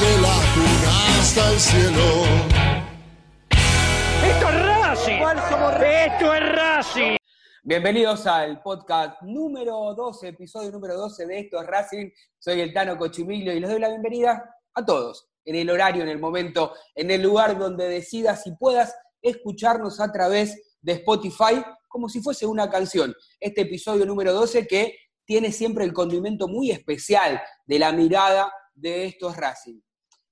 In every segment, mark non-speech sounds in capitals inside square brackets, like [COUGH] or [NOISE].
Desde la cuna hasta el cielo. ¡Esto es Racing! ¡Esto es Racing! Bienvenidos al podcast número 12, episodio número 12 de Esto es Racing. Soy el Tano Cochimilio y les doy la bienvenida a todos en el horario, en el momento, en el lugar donde decidas y puedas escucharnos a través de Spotify como si fuese una canción. Este episodio número 12 que tiene siempre el condimento muy especial de la mirada de estos Racing.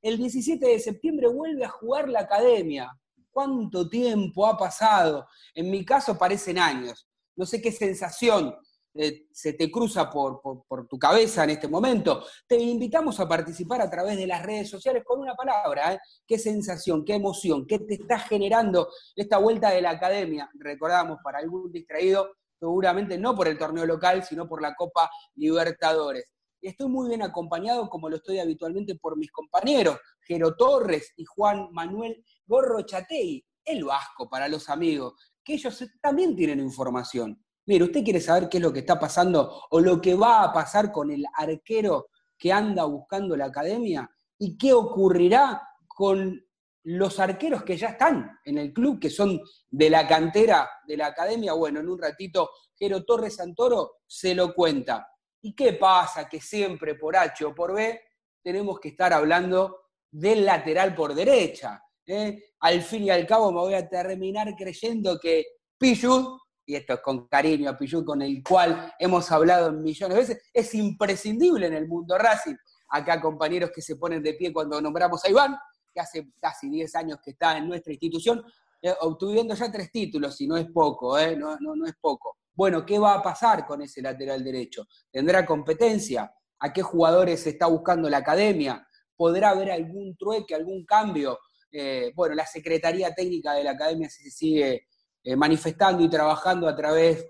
El 17 de septiembre vuelve a jugar la academia. ¿Cuánto tiempo ha pasado? En mi caso parecen años. No sé qué sensación eh, se te cruza por, tu cabeza en este momento, te invitamos a participar a través de las redes sociales con una palabra. ¿eh? ¿Qué sensación, qué emoción, qué te está generando esta vuelta de la academia? Recordamos, para algún distraído, seguramente no por el torneo local, sino por la Copa Libertadores. Estoy muy bien acompañado, como lo estoy habitualmente, por mis compañeros, Jero Torres y Juan Manuel Gorrochatei, el vasco para los amigos, que ellos también tienen información. Mire, ¿usted quiere saber qué es lo que está pasando o lo que va a pasar con el arquero que anda buscando la academia? ¿Y qué ocurrirá con los arqueros que ya están en el club, que son de la cantera de la academia? Bueno, en un ratito Jero Torres Santoro se lo cuenta. ¿Y qué pasa? Que siempre por H o por B tenemos que estar hablando del lateral por derecha. ¿eh? Al fin y al cabo me voy a terminar creyendo que Pichu y esto es con cariño a Pichu, con el cual hemos hablado millones de veces, es imprescindible en el mundo Racing. Acá compañeros que se ponen de pie cuando nombramos a Iván, que hace casi 10 años que está en nuestra institución, eh, obtuviendo ya tres títulos, y no es poco, eh, no, es poco. Bueno, ¿qué va a pasar con ese lateral derecho? ¿Tendrá competencia? ¿A qué jugadores está buscando la academia? ¿Podrá haber algún trueque, algún cambio? Eh, bueno, la Secretaría Técnica de la Academia se sigue eh, manifestando y trabajando a través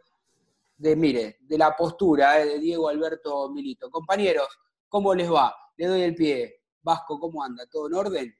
de, mire, de la postura eh, de Diego Alberto Milito. Compañeros, ¿cómo les va? Le doy el pie. Vasco, ¿cómo anda? ¿Todo en orden?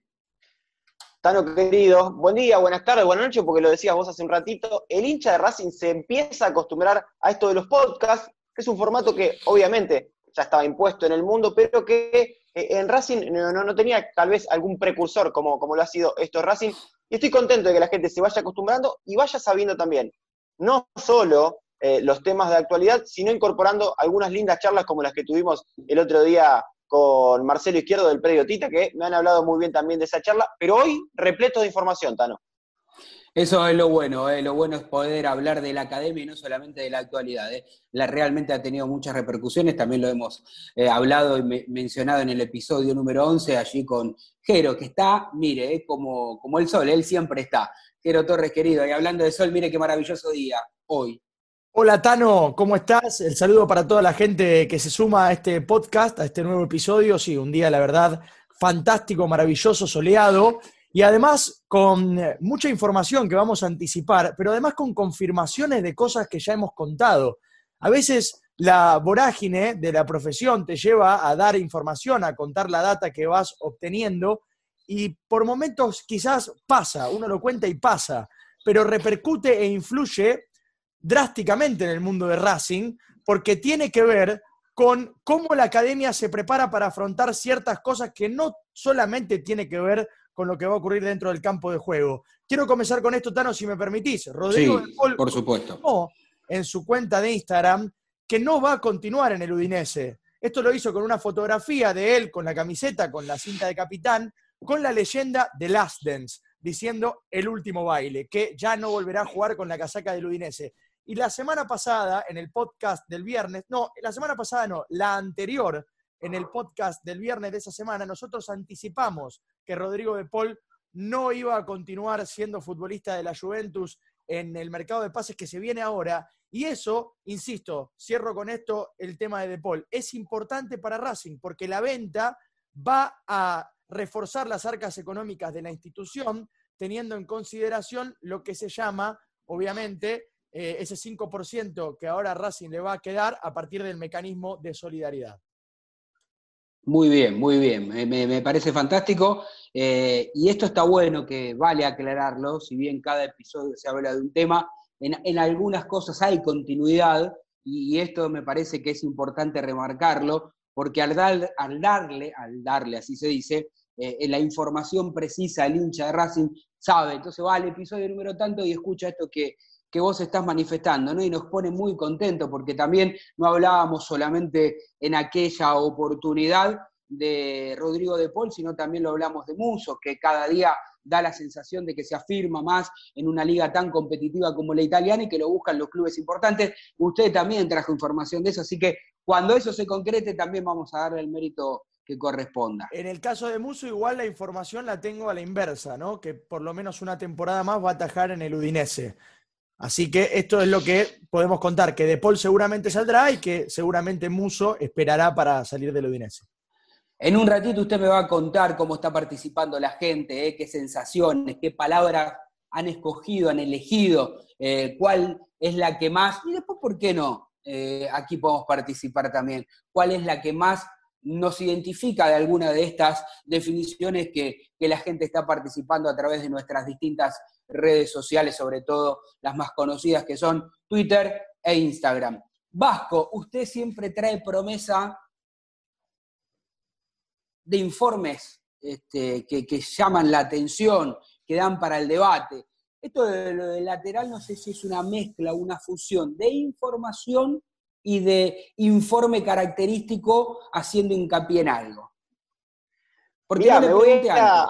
Tano querido, buen día, buenas tardes, buenas noches, porque lo decías vos hace un ratito, el hincha de Racing se empieza a acostumbrar a esto de los podcasts, que es un formato que obviamente ya estaba impuesto en el mundo, pero que eh, en Racing no, tenía tal vez algún precursor como, como lo ha sido esto Racing, Y estoy contento de que la gente se vaya acostumbrando y vaya sabiendo también, no solo eh, los temas de actualidad, sino incorporando algunas lindas charlas como las que tuvimos el otro día con Marcelo Izquierdo del Predio Tita, que me han hablado muy bien también de esa charla, pero hoy repleto de información, Tano. Eso es lo bueno, ¿eh? lo bueno es poder hablar de la academia y no solamente de la actualidad. ¿eh? La realmente ha tenido muchas repercusiones, también lo hemos eh, hablado y mencionado en el episodio número 11, allí con Jero, que está, mire, como, como el sol, él siempre está. Jero Torres, querido, y hablando de sol, mire qué maravilloso día hoy. Hola Tano, ¿cómo estás? El saludo para toda la gente que se suma a este podcast, a este nuevo episodio. Sí, un día, la verdad, fantástico, maravilloso, soleado. Y además con mucha información que vamos a anticipar, pero además con confirmaciones de cosas que ya hemos contado. A veces la vorágine de la profesión te lleva a dar información, a contar la data que vas obteniendo y por momentos quizás pasa, uno lo cuenta y pasa, pero repercute e influye drásticamente en el mundo de Racing porque tiene que ver con cómo la academia se prepara para afrontar ciertas cosas que no solamente tiene que ver con lo que va a ocurrir dentro del campo de juego. Quiero comenzar con esto, Tano, si me permitís. Rodrigo sí, por supuesto. en su cuenta de Instagram que no va a continuar en el Udinese. Esto lo hizo con una fotografía de él con la camiseta, con la cinta de capitán, con la leyenda de Last Dance, diciendo el último baile, que ya no volverá a jugar con la casaca del Udinese. Y la semana pasada, en el podcast del viernes, no, la semana pasada no, la anterior, en el podcast del viernes de esa semana, nosotros anticipamos que Rodrigo de Paul no iba a continuar siendo futbolista de la Juventus en el mercado de pases que se viene ahora. Y eso, insisto, cierro con esto el tema de De Paul, es importante para Racing porque la venta va a reforzar las arcas económicas de la institución, teniendo en consideración lo que se llama, obviamente, eh, ese 5% que ahora Racing le va a quedar a partir del mecanismo de solidaridad. Muy bien, muy bien. Me, parece fantástico. Eh, y esto está bueno que vale aclararlo, si bien cada episodio se habla de un tema, en, algunas cosas hay continuidad y, esto me parece que es importante remarcarlo, porque al, al darle, al darle, así se dice, eh, la información precisa al hincha de Racing sabe, entonces va al episodio número tanto y escucha esto que, que vos estás manifestando, ¿no? Y nos pone muy contentos porque también no hablábamos solamente en aquella oportunidad de Rodrigo de Paul, sino también lo hablamos de Muso, que cada día da la sensación de que se afirma más en una liga tan competitiva como la italiana y que lo buscan los clubes importantes. Usted también trajo información de eso, así que cuando eso se concrete también vamos a darle el mérito que corresponda. En el caso de Muso, igual la información la tengo a la inversa, ¿no? Que por lo menos una temporada más va a atajar en el Udinese. Así que esto es lo que podemos contar, que De Paul seguramente saldrá y que seguramente Muso esperará para salir del Udinese. En un ratito usted me va a contar cómo está participando la gente, eh, qué sensaciones, qué palabras han escogido, han elegido, eh, cuál es la que más, y después, ¿por qué no? Eh, aquí podemos participar también, cuál es la que más nos identifica de alguna de estas definiciones que, que la gente está participando a través de nuestras distintas redes sociales, sobre todo las más conocidas que son Twitter e Instagram. Vasco, usted siempre trae promesa de informes este, que, llaman la atención, que dan para el debate. Esto de lo de lateral no sé si es una mezcla, una fusión de información y de informe característico haciendo hincapié en algo. Porque me voy a,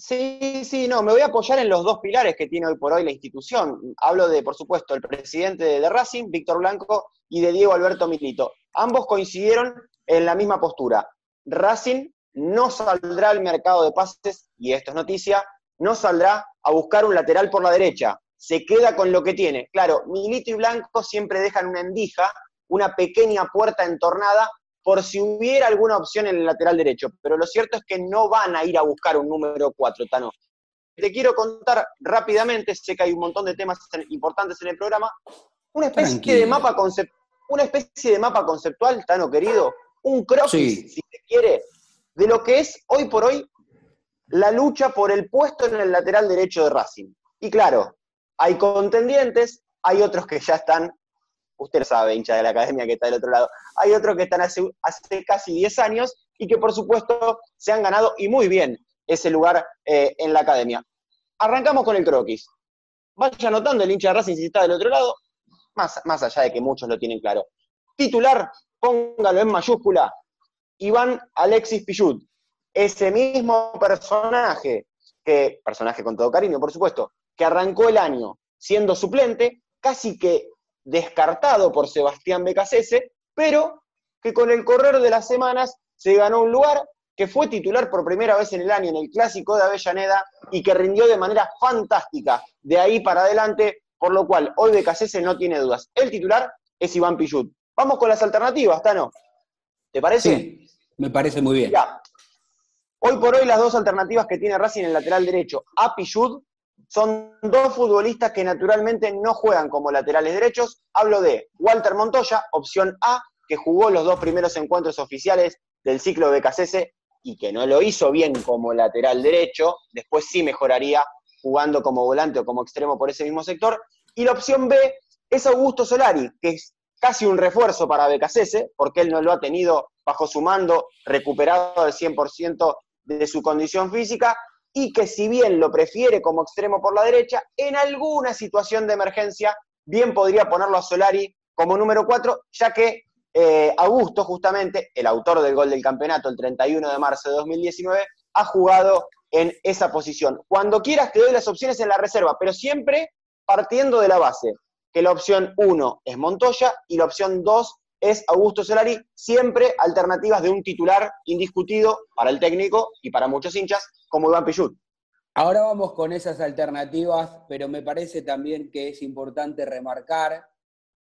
Sí, sí, no, me voy a apoyar en los dos pilares que tiene hoy por hoy la institución. Hablo de, por supuesto, el presidente de Racing, Víctor Blanco, y de Diego Alberto Milito. Ambos coincidieron en la misma postura. Racing no saldrá al mercado de pases, y esto es noticia, no saldrá a buscar un lateral por la derecha. Se queda con lo que tiene. Claro, Milito y Blanco siempre dejan una endija, una pequeña puerta entornada por si hubiera alguna opción en el lateral derecho, pero lo cierto es que no van a ir a buscar un número 4, Tano. Te quiero contar rápidamente, sé que hay un montón de temas importantes en el programa, una especie de mapa una especie de mapa conceptual, Tano querido, un croquis, si se quiere, de lo que es hoy por hoy la lucha por el puesto en el lateral derecho de Racing. Y claro, hay contendientes, hay otros que ya están usted sabe, hincha de la academia que está del otro lado. Hay otros que están hace, casi 10 años y que por supuesto se han ganado y muy bien ese lugar eh, en la academia. Arrancamos con el croquis. Vaya notando el hincha de Racing si está del otro lado, más, más allá de que muchos lo tienen claro. Titular, póngalo en mayúscula, Iván Alexis Pichut. Ese mismo personaje, que, personaje con todo cariño, por supuesto, que arrancó el año siendo suplente, casi que descartado por Sebastián Becasese, pero que con el correr de las semanas se ganó un lugar, que fue titular por primera vez en el año en el clásico de Avellaneda y que rindió de manera fantástica de ahí para adelante, por lo cual hoy Becasese no tiene dudas. El titular es Iván Pichut. Vamos con las alternativas, Tano. ¿Te parece? Sí, me parece muy bien. Hoy por hoy las dos alternativas que tiene Racing en el lateral derecho a Pichut son dos futbolistas que naturalmente no juegan como laterales derechos. Hablo de Walter Montoya, opción A, que jugó los dos primeros encuentros oficiales del ciclo de BKCS y que no lo hizo bien como lateral derecho, después sí mejoraría jugando como volante o como extremo por ese mismo sector. Y la opción B es Augusto Solari, que es casi un refuerzo para BKCS, porque él no lo ha tenido bajo su mando, recuperado al 100% de su condición física, y que si bien lo prefiere como extremo por la derecha, en alguna situación de emergencia bien podría ponerlo a Solari como número 4, ya que eh, Augusto, justamente, el autor del gol del campeonato el 31 de marzo de 2019, ha jugado en esa posición. Cuando quieras te doy las opciones en la reserva, pero siempre partiendo de la base, que la opción 1 es Montoya y la opción 2 es Augusto Solari, siempre alternativas de un titular indiscutido para el técnico y para muchos hinchas, como Iván Pichut. Ahora vamos con esas alternativas, pero me parece también que es importante remarcar,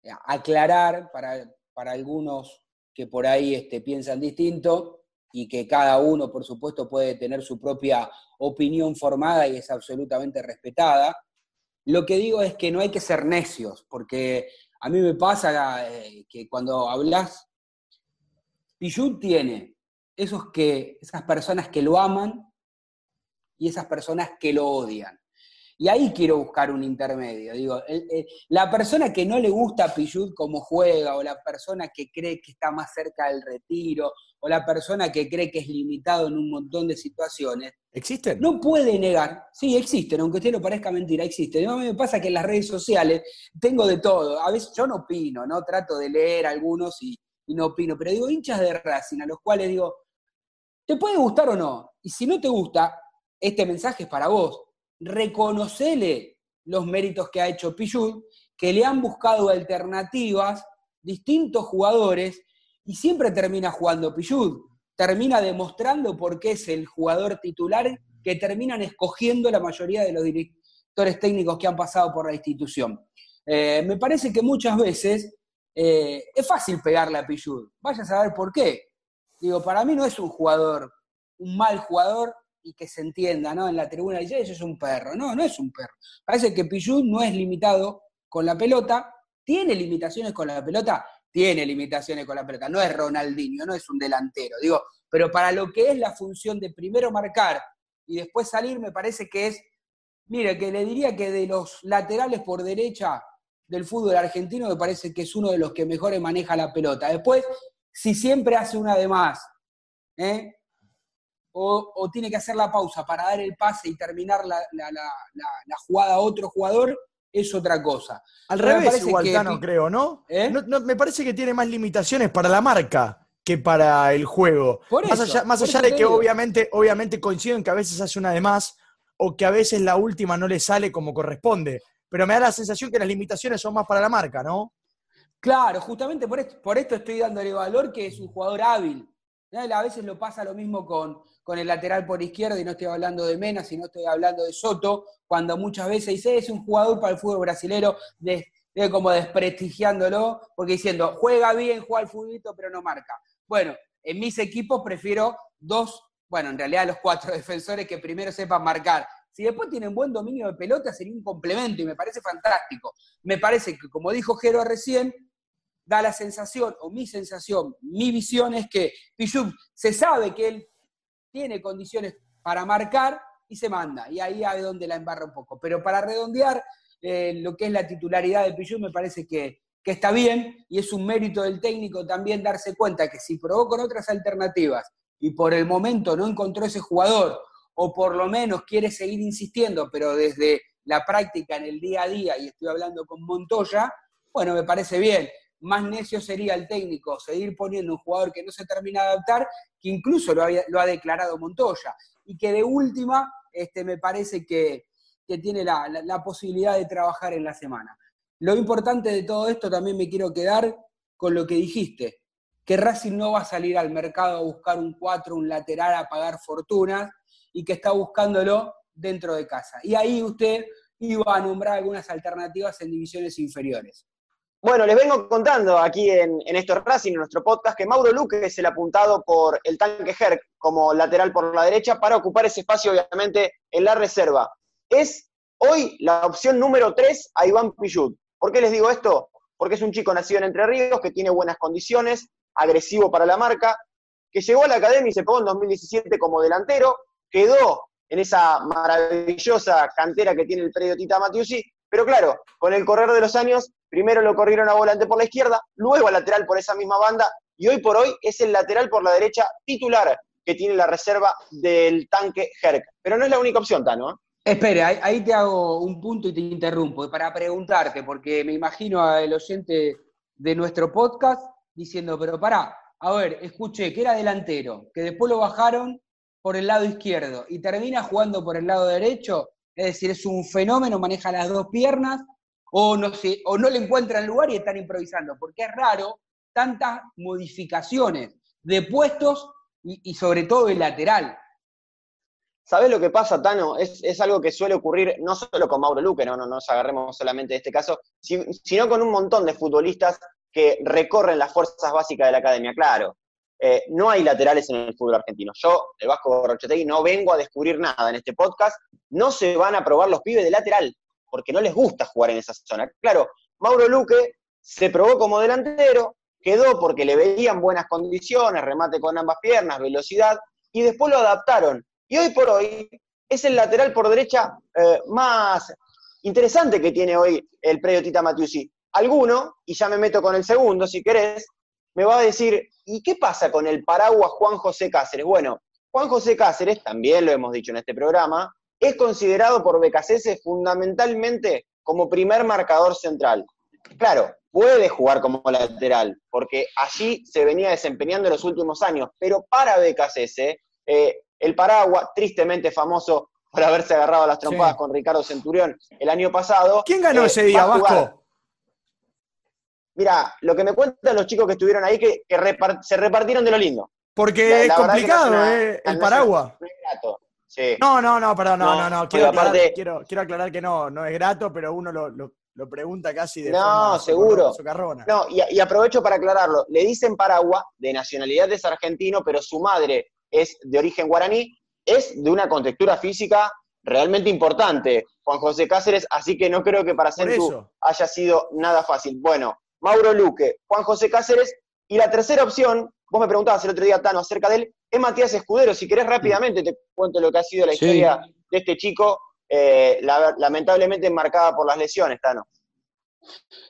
eh, aclarar para, para algunos que por ahí este, piensan distinto y que cada uno, por supuesto, puede tener su propia opinión formada y es absolutamente respetada. Lo que digo es que no hay que ser necios, porque a mí me pasa eh, que cuando hablas, Pichut tiene esos que, esas personas que lo aman y esas personas que lo odian. Y ahí quiero buscar un intermedio. Digo, la persona que no le gusta a Pichut como juega, o la persona que cree que está más cerca del retiro, o la persona que cree que es limitado en un montón de situaciones. ¿Existen? No puede negar. Sí, existen, aunque usted no parezca mentira, existen. A mí me pasa que en las redes sociales tengo de todo. A veces yo no opino, ¿no? Trato de leer algunos y, y no opino. Pero digo, hinchas de Racing, a los cuales digo, ¿te puede gustar o no? Y si no te gusta, este mensaje es para vos. Reconocele los méritos que ha hecho Pichut, que le han buscado alternativas, distintos jugadores, y siempre termina jugando Pichut. Termina demostrando por qué es el jugador titular que terminan escogiendo la mayoría de los directores técnicos que han pasado por la institución. Eh, me parece que muchas veces eh, es fácil pegarle a Pichut. Vaya a saber por qué. Digo, para mí no es un jugador, un mal jugador, y que se entienda, ¿no? En la tribuna dice, eso es un perro. No, no es un perro. Parece que Pichut no es limitado con la pelota, tiene limitaciones con la pelota, tiene limitaciones con la pelota. No es Ronaldinho, no es un delantero. Digo, pero para lo que es la función de primero marcar y después salir, me parece que es, mire, que le diría que de los laterales por derecha del fútbol argentino, me parece que es uno de los que mejores maneja la pelota. Después, si siempre hace una de más, ¿eh? O, tiene que hacer la pausa para dar el pase y terminar la, jugada a otro jugador, es otra cosa. Al revés, igual, que, creo, ¿Eh? ¿no? Me parece que tiene más limitaciones para la marca que para el juego. más allá, más allá de que obviamente, obviamente coincido en que a veces hace una de más o que a veces la última no le sale como corresponde. Pero me da la sensación que las limitaciones son más para la marca, ¿no? Claro, justamente por esto, por esto estoy dándole valor que es un jugador hábil. A veces lo pasa lo mismo con, con el lateral por izquierda, y no estoy hablando de Mena, sino estoy hablando de Soto, cuando muchas veces dice, es un jugador para el fútbol brasilero, de, como desprestigiándolo, porque diciendo, juega bien, juega al fútbol, pero no marca. Bueno, en mis equipos prefiero dos, bueno, en realidad los cuatro [LAUGHS] defensores que primero sepan marcar. Si después tienen buen dominio de pelota, sería un complemento y me parece fantástico. Me parece que, como dijo Jero recién, da la sensación, o mi sensación, mi visión es que Pichut se sabe que él tiene condiciones para marcar y se manda. Y ahí es donde la embarra un poco. Pero para redondear eh, lo que es la titularidad de Pichut, me parece que, está bien y es un mérito del técnico también darse cuenta que si probó con otras alternativas y por el momento no encontró ese jugador o por lo menos quiere seguir insistiendo, pero desde la práctica en el día a día, y estoy hablando con Montoya, bueno, me parece bien. Más necio sería el técnico seguir poniendo un jugador que no se termina de adaptar, que incluso lo, ha declarado Montoya, y que de última este, me parece que, tiene la posibilidad de trabajar en la semana. Lo importante de todo esto también me quiero quedar con lo que dijiste, que Racing no va a salir al mercado a buscar un 4, un lateral, a pagar fortunas, y que está buscándolo dentro de casa. Y ahí usted iba a nombrar algunas alternativas en divisiones inferiores. Bueno, les vengo contando aquí en, en Esto Racing, en nuestro podcast, que Mauro Luque es el apuntado por el tanque Herc como lateral por la derecha para ocupar ese espacio, obviamente, en la reserva. Es hoy la opción número 3 a Iván Pichut. ¿Por qué les digo esto? Porque es un chico nacido en Entre Ríos, que tiene buenas condiciones, agresivo para la marca, que llegó a la academia y se pegó en 2017 como delantero, quedó en esa maravillosa cantera que tiene el predio Tita Matiusi, pero claro, con el correr de los años, primero lo corrieron a volante por la izquierda, luego a lateral por esa misma banda, y hoy por hoy es el lateral por la derecha titular que tiene la reserva del tanque Herc. Pero no es la única opción, Tano. ¿eh? Espera, ahí te hago un punto y te interrumpo para preguntarte, porque me imagino al oyente de nuestro podcast diciendo, pero pará, a ver, escuché que era delantero, que después lo bajaron por el lado izquierdo y termina jugando por el lado derecho, es decir, es un fenómeno, maneja las dos piernas, o no, sé, o no le encuentran lugar y están improvisando, porque es raro tantas modificaciones de puestos y, sobre todo el lateral. ¿Sabes lo que pasa, Tano? Es, algo que suele ocurrir no solo con Mauro Luque, no, no, nos agarremos solamente de este caso, sino con un montón de futbolistas que recorren las fuerzas básicas de la academia. Claro, eh, no hay laterales en el fútbol argentino. Yo, el Vasco Borrochetegui, no vengo a descubrir nada en este podcast. No se van a probar los pibes de lateral, porque no les gusta jugar en esa zona. Claro, Mauro Luque se probó como delantero, quedó porque le veían buenas condiciones, remate con ambas piernas, velocidad, y después lo adaptaron. Y hoy por hoy es el lateral por derecha eh, más interesante que tiene hoy el predio Tita Matiusi. Alguno, y ya me meto con el segundo si querés, me va a decir, ¿y qué pasa con el paraguas Juan José Cáceres? Bueno, Juan José Cáceres, también lo hemos dicho en este programa, es considerado por Becasese fundamentalmente como primer marcador central. Claro, puede jugar como lateral, porque allí se venía desempeñando en los últimos años, pero para Becasese, eh, el paraguas, tristemente famoso por haberse agarrado a las trompadas con Ricardo Centurión el año pasado. ¿Quién ganó eh, ese día, Vasco? Mira, lo que me cuentan los chicos que estuvieron ahí, que, se repartieron de lo lindo. Porque es complicado, ¿eh? El paraguas. No, es no, no, no, perdón, no, no, no. Quiero, aclarar, que no, no es grato, pero uno lo, pregunta casi de No, seguro. No, y, y, aprovecho para aclararlo. Le dicen paraguas, de nacionalidad es argentino, pero su madre es de origen guaraní, es de una contextura física realmente importante, Juan José Cáceres, así que no creo que para Centu haya sido nada fácil. Bueno, Mauro Luque, Juan José Cáceres. Y la tercera opción, vos me preguntabas el otro día, Tano, acerca de él, es Matías Escudero. Si querés rápidamente te cuento lo que ha sido la historia de este chico, eh, lamentablemente marcada por las lesiones, Tano.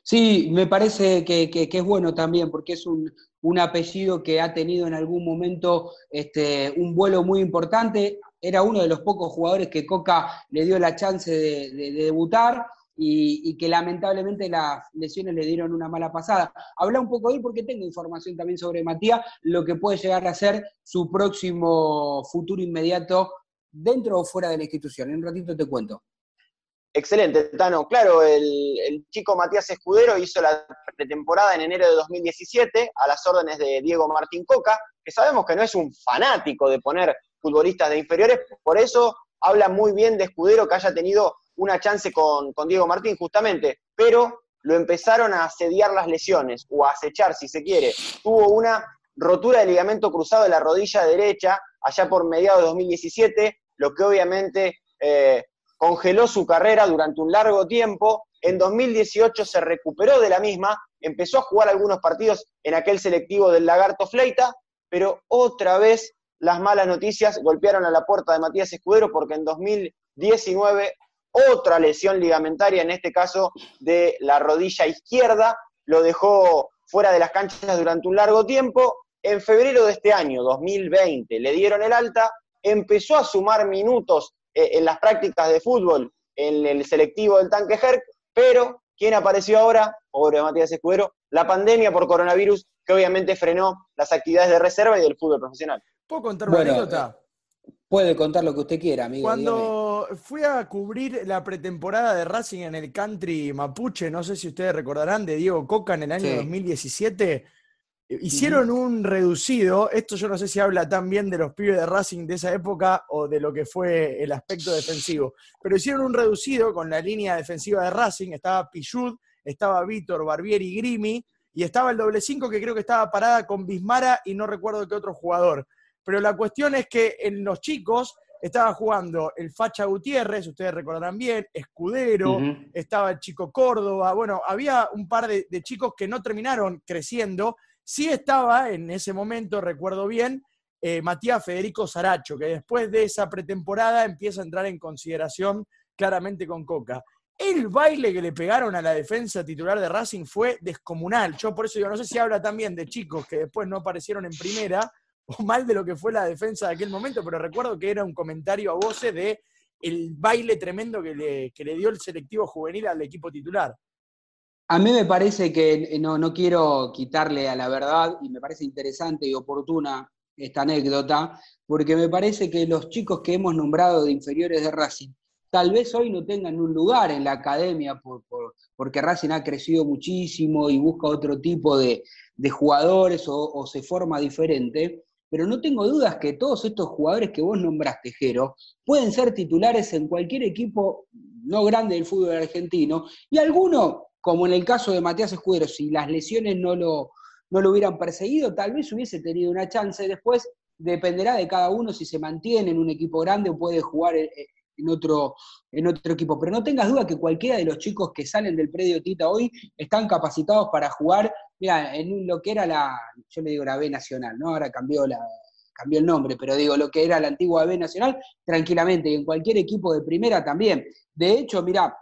Sí, me parece que, es bueno también, porque es un, apellido que ha tenido en algún momento este, un vuelo muy importante. Era uno de los pocos jugadores que Coca le dio la chance de debutar y, que lamentablemente las lesiones le dieron una mala pasada. Habla un poco de él porque tengo información también sobre Matías, lo que puede llegar a ser su próximo futuro inmediato dentro o fuera de la institución. En un ratito te cuento. Excelente, Tano. Claro, el, chico Matías Escudero hizo la pretemporada en enero de 2017 a las órdenes de Diego Martín Coca, que sabemos que no es un fanático de poner futbolistas de inferiores, por eso habla muy bien de Escudero que haya tenido una chance con, Diego Martín, justamente, pero lo empezaron a asediar las lesiones, o a acechar, si se quiere. Tuvo una rotura de ligamento cruzado de la rodilla derecha allá por mediados de 2017, lo que obviamente eh, congeló su carrera durante un largo tiempo. En 2018 se recuperó de la misma, empezó a jugar algunos partidos en aquel selectivo del Lagarto Fleita, pero otra vez las malas noticias golpearon a la puerta de Matías Escudero porque en 2019 otra lesión ligamentaria, en este caso de la rodilla izquierda, lo dejó fuera de las canchas durante un largo tiempo. En febrero de este año, 2020, le dieron el alta. empezó a sumar minutos eh, en las prácticas de fútbol en el selectivo del tanque Herc, pero ¿quién apareció ahora? Pobre Matías Escudero, la pandemia por coronavirus que obviamente frenó las actividades de reserva y del fútbol profesional. ¿Puedo contar una anécdota? Eh, puede contar lo que usted quiera, amigo. Cuando fui a cubrir la pretemporada de Racing en el country Mapuche, no sé si ustedes recordarán, de Diego Coca en el año 2017, hicieron un reducido, esto yo no sé si habla tan bien de los pibes de Racing de esa época o de lo que fue el aspecto defensivo, pero hicieron un reducido con la línea defensiva de Racing, estaba Pichud, estaba Víctor, Barbieri, Grimi, y estaba el doble cinco que creo que estaba parada con Bismara y no recuerdo qué otro jugador. Pero la cuestión es que en los chicos estaba jugando el Facha Gutiérrez, ustedes recordarán bien, Escudero, estaba el chico Córdoba, bueno, había un par de, chicos que no terminaron creciendo. Sí estaba en ese momento, recuerdo bien, eh, Matías Federico Saracho, que después de esa pretemporada empieza a entrar en consideración claramente con Coca. El baile que le pegaron a la defensa titular de Racing fue descomunal. Yo por eso digo, no sé si habla también de chicos que después no aparecieron en primera o mal de lo que fue la defensa de aquel momento, pero recuerdo que era un comentario a voces de el baile tremendo que le, que le dio el selectivo juvenil al equipo titular. A mí me parece que eh, no, no quiero quitarle a la verdad y me parece interesante y oportuna esta anécdota, porque me parece que los chicos que hemos nombrado de inferiores de Racing tal vez hoy no tengan un lugar en la academia porque Racing ha crecido muchísimo y busca otro tipo de, jugadores o, se forma diferente, pero no tengo dudas que todos estos jugadores que vos nombraste, Jero, pueden ser titulares en cualquier equipo no grande del fútbol argentino y alguno, como en el caso de Matías Escudero, si las lesiones no lo, no lo hubieran perseguido, tal vez hubiese tenido una chance después dependerá de cada uno si se mantiene en un equipo grande o puede jugar en otro, en otro equipo. Pero no tengas duda que cualquiera de los chicos que salen del predio Tita hoy están capacitados para jugar, mira, en lo que era la, yo le digo la B Nacional, ¿no? Ahora cambió la cambió el nombre, pero digo lo que era la antigua B Nacional, tranquilamente, y en cualquier equipo de primera también. De hecho, mira,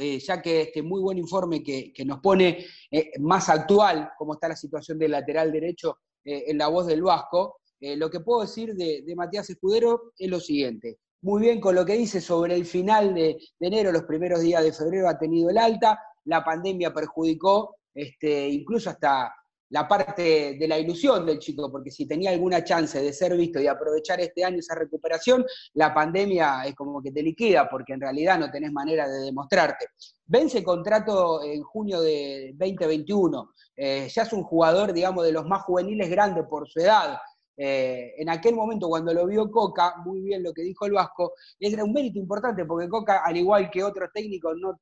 eh, ya que este muy buen informe que, nos pone eh, más actual cómo está la situación del lateral derecho eh, en la voz del Vasco, lo que puedo decir de, de Matías Escudero es lo siguiente muy bien con lo que dice sobre el final de, enero, los primeros días de febrero ha tenido el alta, la pandemia perjudicó este, incluso hasta la parte de la ilusión del chico, porque si tenía alguna chance de ser visto y aprovechar este año esa recuperación, la pandemia es como que te liquida, porque en realidad no tenés manera de demostrarte. Vence contrato en junio de 2021, eh, ya es un jugador, digamos, de los más juveniles grandes por su edad, eh, en aquel momento, cuando lo vio Coca, muy bien lo que dijo el Vasco, era un mérito importante porque Coca, al igual que otros técnicos, no,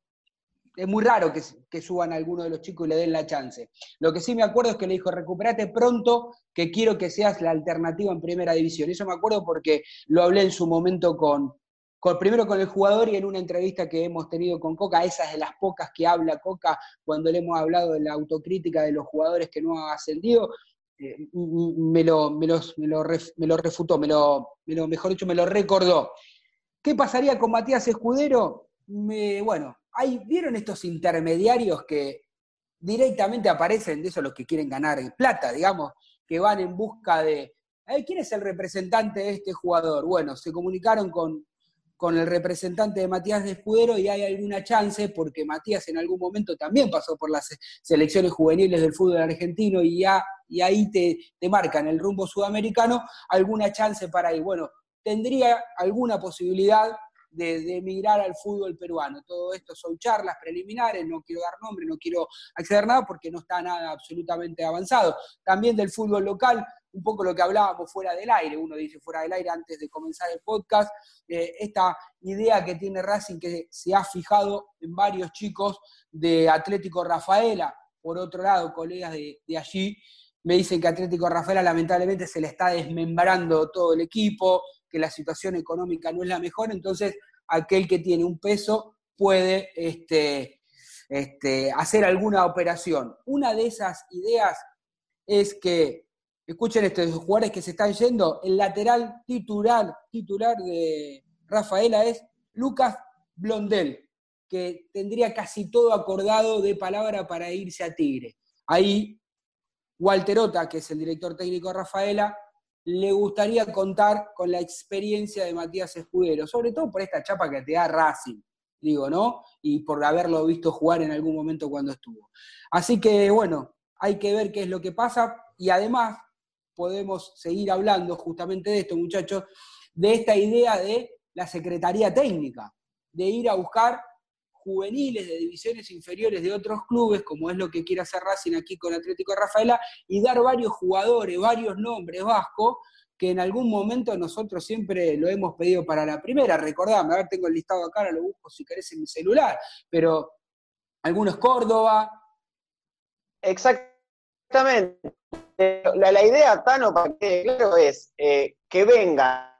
es muy raro que, suban a alguno de los chicos y le den la chance. Lo que sí me acuerdo es que le dijo, recuperate pronto, que quiero que seas la alternativa en primera división. Eso me acuerdo porque lo hablé en su momento con, con, primero con el jugador y en una entrevista que hemos tenido con Coca, esas de las pocas que habla Coca cuando le hemos hablado de la autocrítica de los jugadores que no ha ascendido, eh, me, lo, me, me, lo refutó, me lo, mejor dicho, me lo recordó. ¿Qué pasaría con Matías Escudero? bueno, hay, ¿vieron estos intermediarios que directamente aparecen de esos los que quieren ganar plata, digamos, que van en busca de, ¿quién es el representante de este jugador? Bueno, se comunicaron con, con el representante de Matías de Escudero y hay alguna chance, porque Matías en algún momento también pasó por las selecciones juveniles del fútbol argentino y, ya, y ahí te, te marcan el rumbo sudamericano, alguna chance para ir. Bueno, tendría alguna posibilidad de, emigrar al fútbol peruano. Todo esto son charlas preliminares, no quiero dar nombre, no quiero acceder nada porque no está nada absolutamente avanzado. También del fútbol local, un poco lo que hablábamos fuera del aire, uno dice fuera del aire antes de comenzar el podcast, eh, esta idea que tiene Racing que se ha fijado en varios chicos de Atlético Rafaela, por otro lado, colegas de, allí, me dicen que Atlético Rafaela lamentablemente se le está desmembrando todo el equipo, que la situación económica no es la mejor, entonces aquel que tiene un peso puede este, este, hacer alguna operación. Una de esas ideas es que escuchen esto, los jugadores que se están yendo, el lateral titular, titular de Rafaela es Lucas Blondel, que tendría casi todo acordado de palabra para irse a Tigre. Ahí Walterota, que es el director técnico de Rafaela, le gustaría contar con la experiencia de Matías Escudero, sobre todo por esta chapa que te da Racing, digo, ¿no? Y por haberlo visto jugar en algún momento cuando estuvo. Así que, bueno, hay que ver qué es lo que pasa y además podemos seguir hablando justamente de esto, muchachos, de esta idea de la Secretaría Técnica, de ir a buscar juveniles de divisiones inferiores de otros clubes, como es lo que quiere hacer Racing aquí con Atlético Rafaela, y dar varios jugadores, varios nombres vascos, que en algún momento nosotros siempre lo hemos pedido para la primera. Recordame, a ver, tengo el listado acá, lo busco si querés en mi celular, pero algunos Córdoba. Exactamente. La, idea, Tano, para que claro, es eh, que vengan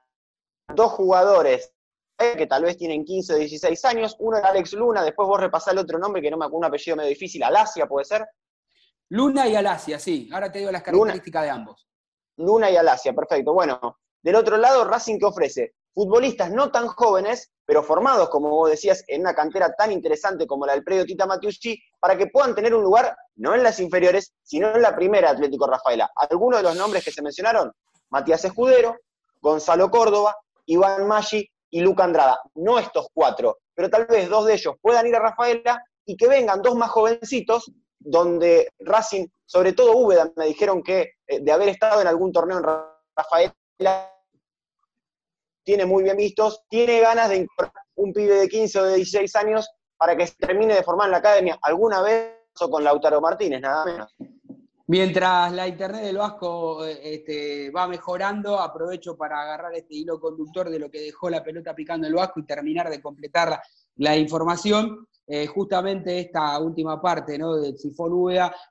dos jugadores que tal vez tienen 15 o 16 años. Uno era Alex Luna, después vos repasás el otro nombre que no me acuerdo, un apellido medio difícil, Alasia, ¿puede ser? Luna y Alasia, sí. Ahora te digo las características de ambos. Luna y Alasia, perfecto. Bueno, del otro lado, Racing que ofrece futbolistas no tan jóvenes, pero formados, como vos decías, en una cantera tan interesante como la del predio Tita Matiucci, para que puedan tener un lugar no en las inferiores, sino en la primera Atlético Rafaela. Algunos de los nombres que se mencionaron, Matías Escudero, Gonzalo Córdoba, Iván Maggi y Luca Andrada. No estos cuatro, pero tal vez dos de ellos puedan ir a Rafaela y que vengan dos más jovencitos, donde Racing, sobre todo Úbeda, me dijeron que eh, de haber estado en algún torneo en Rafaela, tiene muy bien vistos, tiene ganas de incorporar un pibe de 15 o de 16 años para que se termine de formar en la academia alguna vez o con Lautaro Martínez, nada menos. Mientras la internet del Vasco eh, este, va mejorando, aprovecho para agarrar este hilo conductor de lo que dejó la pelota picando el Vasco y terminar de completar la, información. Eh, justamente esta última parte ¿no? del Sifón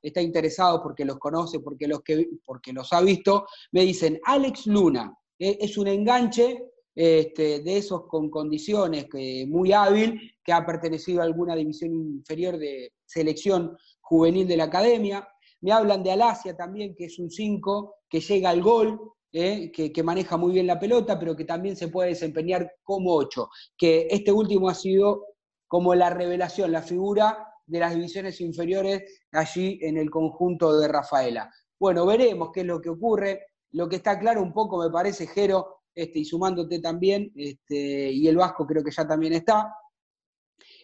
está interesado porque los conoce, porque los, que, porque los ha visto. Me dicen, Alex Luna, eh, es un enganche este, de esos con condiciones que, muy hábil, que ha pertenecido a alguna división inferior de selección juvenil de la academia me hablan de Alasia también, que es un 5, que llega al gol, eh, que, maneja muy bien la pelota, pero que también se puede desempeñar como 8. Que este último ha sido como la revelación, la figura de las divisiones inferiores allí en el conjunto de Rafaela. Bueno, veremos qué es lo que ocurre. Lo que está claro un poco, me parece, Jero, este, y sumándote también, este, y el Vasco creo que ya también está,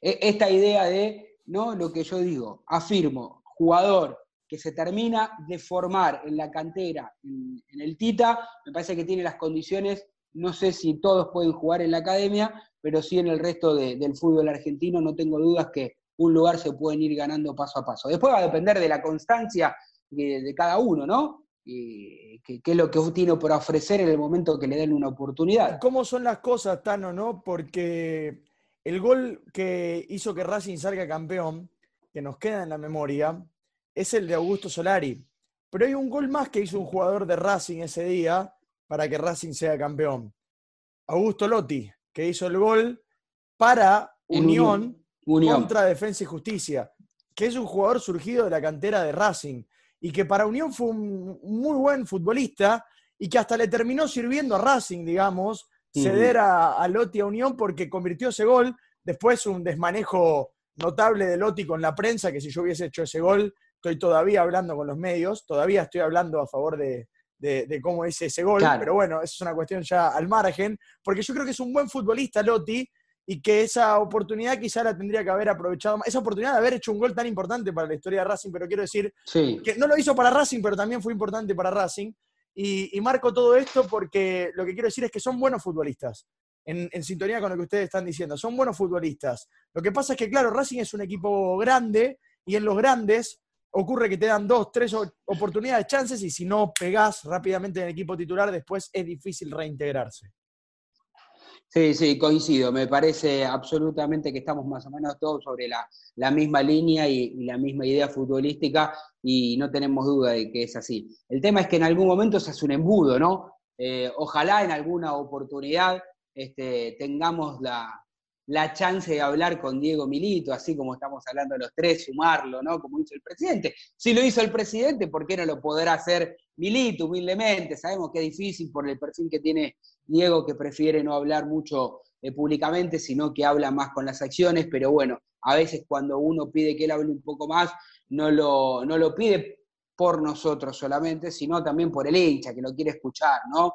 e, esta idea de, ¿no? Lo que yo digo, afirmo, jugador que se termina de formar en la cantera, en, el Tita, me parece que tiene las condiciones, no sé si todos pueden jugar en la academia, pero sí en el resto del fútbol argentino, no tengo dudas que un lugar se pueden ir ganando paso a paso. Después va a depender de la constancia de, cada uno, ¿no? qué es lo que tiene por ofrecer en el momento que le den una oportunidad. ¿Cómo son las cosas, Tano, no? Porque el gol que hizo que Racing salga campeón, que nos queda en la memoria, es el de Augusto Solari. Pero hay un gol más que hizo un jugador de Racing ese día para que Racing sea campeón. Augusto Lotti, que hizo el gol para Unión, contra Defensa y Justicia, que es un jugador surgido de la cantera de Racing y que para Unión fue un muy buen futbolista y que hasta le terminó sirviendo a Racing, digamos, ceder a, a Lotti a Unión porque convirtió ese gol. Después un desmanejo notable de Lotti con la prensa, que si yo hubiese hecho ese gol, estoy todavía hablando con los medios, todavía estoy hablando a favor de, cómo es ese gol, pero bueno, eso es una cuestión ya al margen, porque yo creo que es un buen futbolista Lotti y que esa oportunidad quizá la tendría que haber aprovechado. Esa oportunidad de haber hecho un gol tan importante para la historia de Racing, pero quiero decir que no lo hizo para Racing, pero también fue importante para Racing. Y, marco todo esto porque lo que quiero decir es que son buenos futbolistas. En, en, sintonía con lo que ustedes están diciendo. Son buenos futbolistas. Lo que pasa es que, claro, Racing es un equipo grande y en los grandes ocurre que te dan dos, tres oportunidades, chances, y si no pegás rápidamente en el equipo titular, después es difícil reintegrarse. Sí, sí, coincido. Me parece absolutamente que estamos más o menos todos sobre la, misma línea y, la misma idea futbolística y no tenemos duda de que es así. El tema es que en algún momento se hace un embudo, ¿no? Eh, ojalá en alguna oportunidad este, tengamos la, la chance de hablar con Diego Milito, así como estamos hablando los tres, sumarlo, ¿no? Como hizo el presidente. Si lo hizo el presidente, ¿por qué no lo podrá hacer Milito humildemente? Sabemos que es difícil por el perfil que tiene Diego, que prefiere no hablar mucho eh, públicamente, sino que habla más con las acciones, pero bueno, a veces cuando uno pide que él hable un poco más, no lo, no lo pide por nosotros solamente, sino también por el hincha que lo quiere escuchar, ¿no?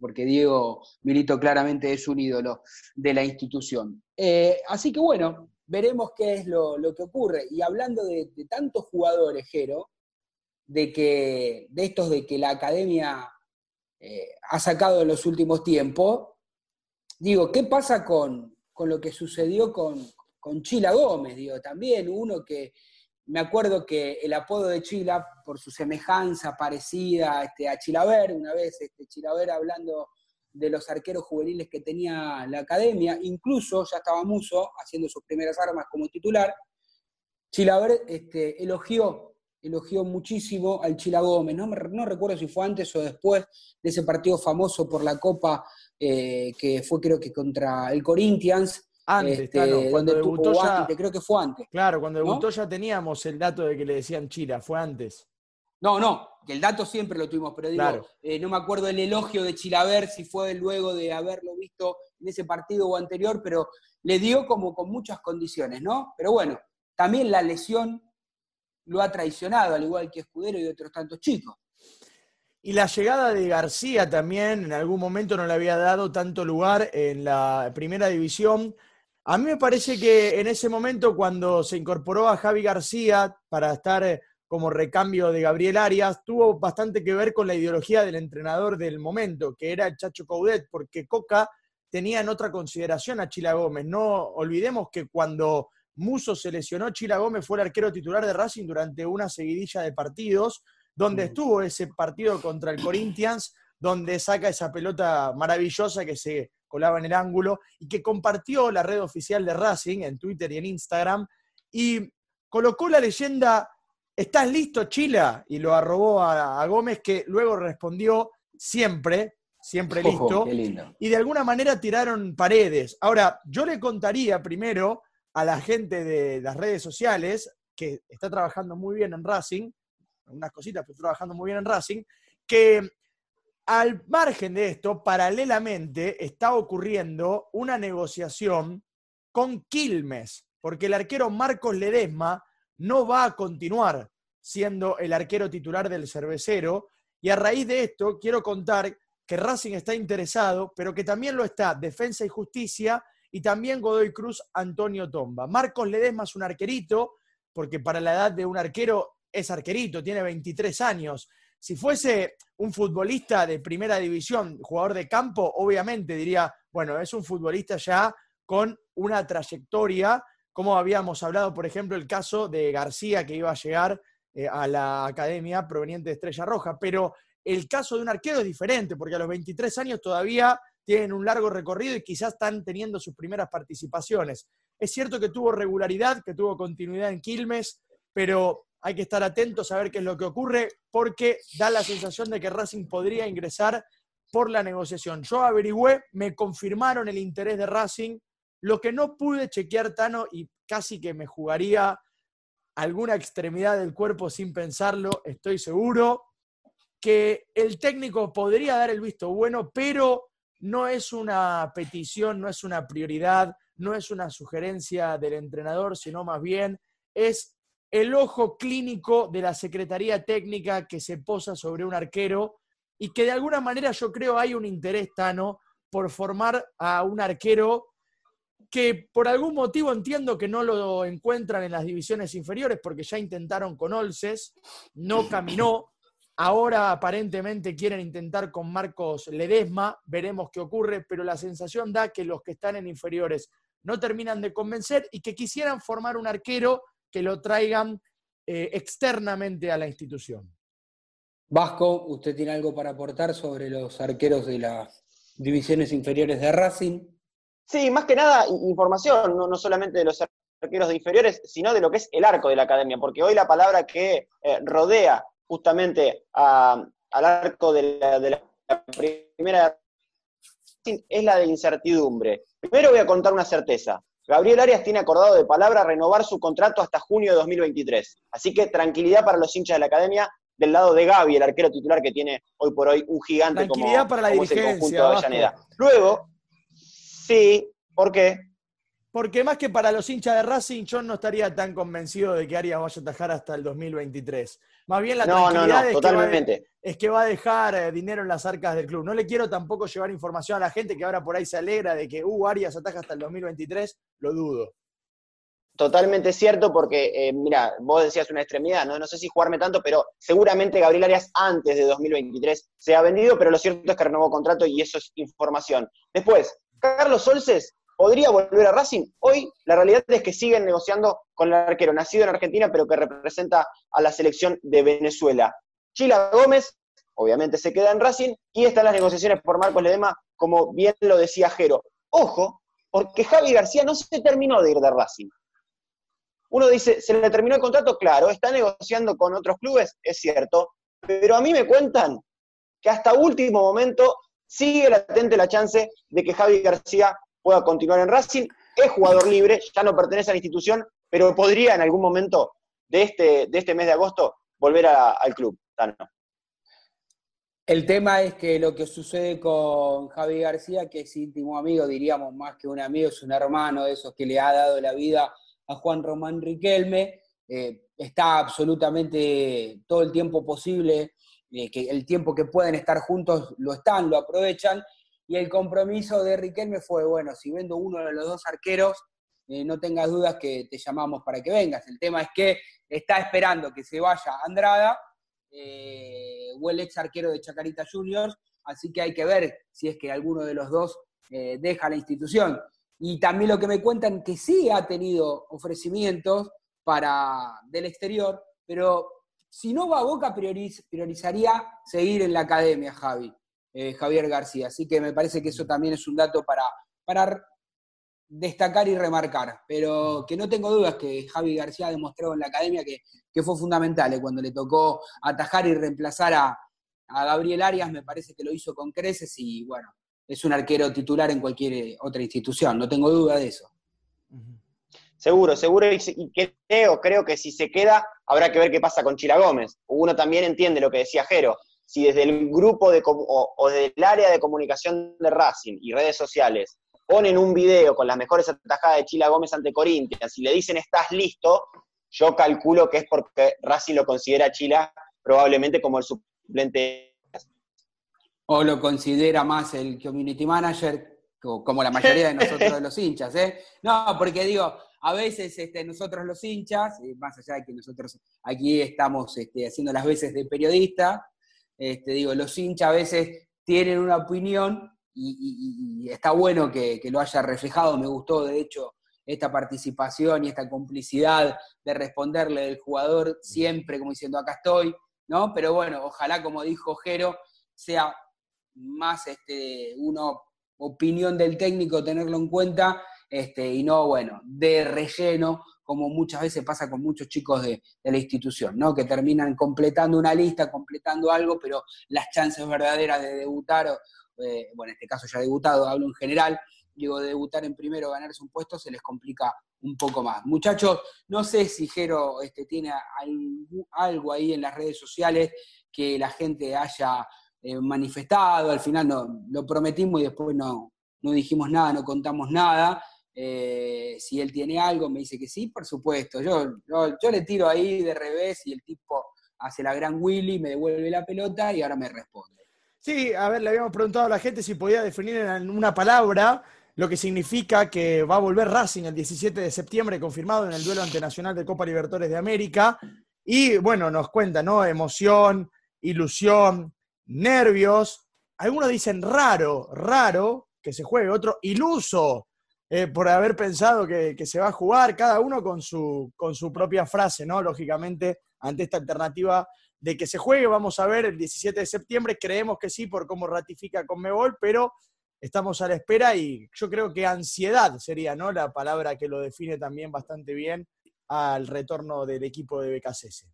Porque Diego Milito claramente es un ídolo de la institución. Eh, así que bueno, veremos qué es lo, que ocurre. Y hablando de, tantos jugadores, Jero, de, que, de estos de que la academia eh, ha sacado en los últimos tiempos, digo, ¿qué pasa con, lo que sucedió con, con Chila Gómez? Digo, también uno que me acuerdo que el apodo de Chila, por su semejanza parecida este, a Chilaver, una vez este, Chilaver hablando de los arqueros juveniles que tenía la academia, incluso ya estaba Muso haciendo sus primeras armas como titular, Chilaver este, elogió, elogió muchísimo al Chila Gómez, no, no recuerdo si fue antes o después de ese partido famoso por la Copa eh, que fue creo que contra el Corinthians, antes, este, cuando debutó ya. creo que fue antes. Claro, cuando debutó ya teníamos el dato de que le decían Chila, fue antes. No, no, que el dato siempre lo tuvimos, pero digo, eh, no me acuerdo el elogio de Chilaver si fue luego de haberlo visto en ese partido o anterior, pero le dio como con muchas condiciones, ¿no? Pero bueno, también la lesión lo ha traicionado, al igual que Escudero y otros tantos chicos. Y la llegada de García también en algún momento no le había dado tanto lugar en la primera división. A mí me parece que en ese momento, cuando se incorporó a Javi García para estar eh, como recambio de Gabriel Arias, tuvo bastante que ver con la ideología del entrenador del momento, que era el Chacho Coudet, porque Coca tenía en otra consideración a Chila Gómez. No olvidemos que cuando Muso se lesionó, Chila Gómez fue el arquero titular de Racing durante una seguidilla de partidos, donde estuvo ese partido contra el Corinthians, donde saca esa pelota maravillosa que se colaba en el ángulo, y que compartió la red oficial de Racing en Twitter y en Instagram, y colocó la leyenda, ¿estás listo, Chila? Y lo arrobó a, Gómez, que luego respondió siempre, siempre listo, y de alguna manera tiraron paredes. Ahora, yo le contaría primero a la gente de las redes sociales, que está trabajando muy bien en Racing, unas cositas, pero trabajando muy bien en Racing, que al margen de esto, paralelamente está ocurriendo una negociación con Quilmes, porque el arquero Marcos Ledesma no va a continuar siendo el arquero titular del cervecero. Y a raíz de esto, quiero contar que Racing está interesado, pero que también lo está Defensa y Justicia y también Godoy Cruz Antonio Tomba. Marcos Ledesma es un arquerito, porque para la edad de un arquero es arquerito, tiene 23 años. Si fuese un futbolista de primera división, jugador de campo, obviamente diría, bueno, es un futbolista ya con una trayectoria, como habíamos hablado, por ejemplo, el caso de García, que iba a llegar eh, a la academia proveniente de Estrella Roja. Pero el caso de un arquero es diferente, porque a los 23 años todavía tienen un largo recorrido y quizás están teniendo sus primeras participaciones. Es cierto que tuvo regularidad, que tuvo continuidad en Quilmes, pero hay que estar atentos a ver qué es lo que ocurre, porque da la sensación de que Racing podría ingresar por la negociación. Yo averigüé, me confirmaron el interés de Racing, lo que no pude chequear Tano y casi que me jugaría alguna extremidad del cuerpo sin pensarlo, estoy seguro, que el técnico podría dar el visto bueno, pero no es una petición, no es una prioridad, no es una sugerencia del entrenador, sino más bien es el ojo clínico de la Secretaría Técnica que se posa sobre un arquero y que de alguna manera yo creo hay un interés, Tano, por formar a un arquero que por algún motivo entiendo que no lo encuentran en las divisiones inferiores porque ya intentaron con Olces, no caminó, ahora aparentemente quieren intentar con Marcos Ledesma, veremos qué ocurre, pero la sensación da que los que están en inferiores no terminan de convencer y que quisieran formar un arquero que lo traigan eh, externamente a la institución. Vasco, ¿usted tiene algo para aportar sobre los arqueros de las divisiones inferiores de Racing? Sí, más que nada información, no, solamente de los arqueros de inferiores, sino de lo que es el arco de la academia, porque hoy la palabra que eh, rodea justamente al arco de la, de la primera es la de incertidumbre. Primero voy a contar una certeza. Gabriel Arias tiene acordado de palabra renovar su contrato hasta junio de 2023. Así que tranquilidad para los hinchas de la academia del lado de Gaby, el arquero titular que tiene hoy por hoy un gigante como, para la conjunto de Avellaneda. Luego, sí, ¿por qué? porque más que para los hinchas de Racing, yo no estaría tan convencido de que Arias vaya a atajar hasta el 2023. Más bien la No, no, tranquilidad no, es, que va, totalmente. es que va a dejar eh, dinero en las arcas del club. No le quiero tampoco llevar información a la gente que ahora por ahí se alegra de que, uh, Arias ataja hasta el 2023. Lo dudo. Totalmente cierto, porque, eh, mira, vos decías una extremidad, ¿no? no sé si jugarme tanto, pero seguramente Gabriel Arias antes de 2023 se ha vendido, pero lo cierto es que renovó contrato y eso es información. Después, Carlos Solces podría volver a Racing. Hoy la realidad es que siguen negociando con el arquero, nacido en Argentina, pero que representa a la selección de Venezuela. Chila Gómez, obviamente se queda en Racing, y están las negociaciones por Marcos Ledema, como bien lo decía Jero. Ojo, porque Javi García no se terminó de ir de Racing. Uno dice, ¿se le terminó el contrato? Claro, está negociando con otros clubes, es cierto, pero a mí me cuentan que hasta último momento sigue latente la chance de que Javi García pueda continuar en Racing. Es jugador libre, ya no pertenece a la institución, pero podría en algún momento de este, de este mes de agosto volver al club. El tema es que lo que sucede con Javi García, que es íntimo amigo, diríamos más que un amigo, es un hermano de esos que le ha dado la vida a Juan Román Riquelme, eh, está absolutamente todo el tiempo posible, eh, que el tiempo que pueden estar juntos lo están, lo aprovechan, y el compromiso de Riquelme fue, bueno, si vendo uno de los dos arqueros, eh, no tengas dudas que te llamamos para que vengas. El tema es que está esperando que se vaya Andrada, eh, o el ex arquero de Chacarita Juniors, así que hay que ver si es que alguno de los dos eh, deja la institución. Y también lo que me cuentan que sí ha tenido ofrecimientos para del exterior, pero si no va a Boca prioriz- priorizaría seguir en la academia, Javi, eh, Javier García. Así que me parece que eso también es un dato para, para destacar y remarcar. Pero que no tengo dudas que Javi García ha demostrado en la academia que, que fue fundamental eh, cuando le tocó atajar y reemplazar a, a Gabriel Arias, me parece que lo hizo con creces y bueno, es un arquero titular en cualquier eh, otra institución, no tengo duda de eso. Seguro, seguro, y, y creo, creo que si se queda, habrá que ver qué pasa con Chila Gómez. Uno también entiende lo que decía Jero. Si desde el grupo de, o, o desde el área de comunicación de Racing y redes sociales ponen un video con las mejores atajadas de Chila Gómez ante Corinthians y le dicen estás listo, yo calculo que es porque Racing lo considera a Chila probablemente como el suplente. O lo considera más el community manager, co- como la mayoría de nosotros de los hinchas, ¿eh? No, porque digo, a veces este, nosotros los hinchas, eh, más allá de que nosotros aquí estamos este, haciendo las veces de periodista, este, digo, los hinchas a veces tienen una opinión y, está bueno que, lo haya reflejado. Me gustó, de hecho, esta participación y esta complicidad de responderle del jugador siempre como diciendo acá estoy, ¿no? Pero bueno, ojalá, como dijo Jero, sea más este, uno opinión del técnico tenerlo en cuenta este, y no, bueno, de relleno, como muchas veces pasa con muchos chicos de, la institución, ¿no? Que terminan completando una lista, completando algo, pero las chances verdaderas de debutar, eh, bueno, en este caso ya debutado, hablo en general, digo, de debutar en primero, ganarse un puesto, se les complica un poco más. Muchachos, no sé si Jero este, tiene algo ahí en las redes sociales que la gente haya eh, manifestado, al final no, lo prometimos y después no, no dijimos nada, no contamos nada. Eh, si él tiene algo, me dice que sí, por supuesto. Yo, yo, le tiro ahí de revés y el tipo hace la gran Willy, me devuelve la pelota y ahora me responde. Sí, a ver, le habíamos preguntado a la gente si podía definir en una palabra lo que significa que va a volver Racing el 17 de septiembre, confirmado en el duelo ante Nacional de Copa Libertadores de América. Y bueno, nos cuenta, ¿no? Emoción, ilusión, nervios. Algunos dicen raro, raro que se juegue, otro iluso eh, por haber pensado que, se va a jugar, cada uno con su, con su propia frase, ¿no? Lógicamente, ante esta alternativa de que se juegue, vamos a ver el 17 de septiembre, creemos que sí por cómo ratifica Conmebol, pero estamos a la espera y yo creo que ansiedad sería ¿no? la palabra que lo define también bastante bien al retorno del equipo de BKCS.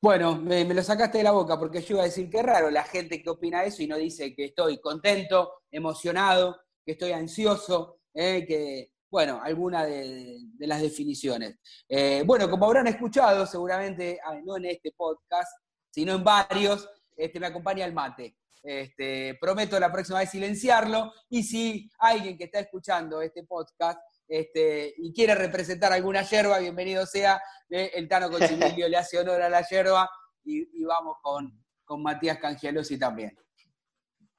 Bueno, me, me lo sacaste de la boca porque yo iba a decir que raro la gente que opina eso y no dice que estoy contento, emocionado, que estoy ansioso, eh, que, bueno, alguna de, las definiciones. Eh, bueno, como habrán escuchado, seguramente, ah, no en este podcast, sino en varios, este, me acompaña el mate. Este, prometo la próxima vez silenciarlo. Y si alguien que está escuchando este podcast este, y quiere representar alguna yerba, bienvenido sea. Eh, el Tano Cochimilio le hace honor a la yerba y, vamos con, con Matías Cangialosi también.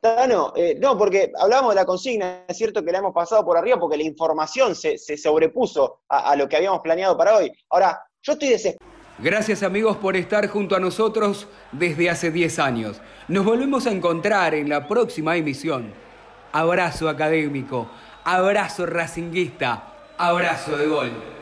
Tano, eh, no, porque hablamos de la consigna, es cierto que la hemos pasado por arriba porque la información se, sobrepuso a, a, lo que habíamos planeado para hoy. Ahora, yo estoy desesperado. Gracias amigos por estar junto a nosotros desde hace 10 años. Nos volvemos a encontrar en la próxima emisión. Abrazo académico, abrazo racinguista, abrazo de gol.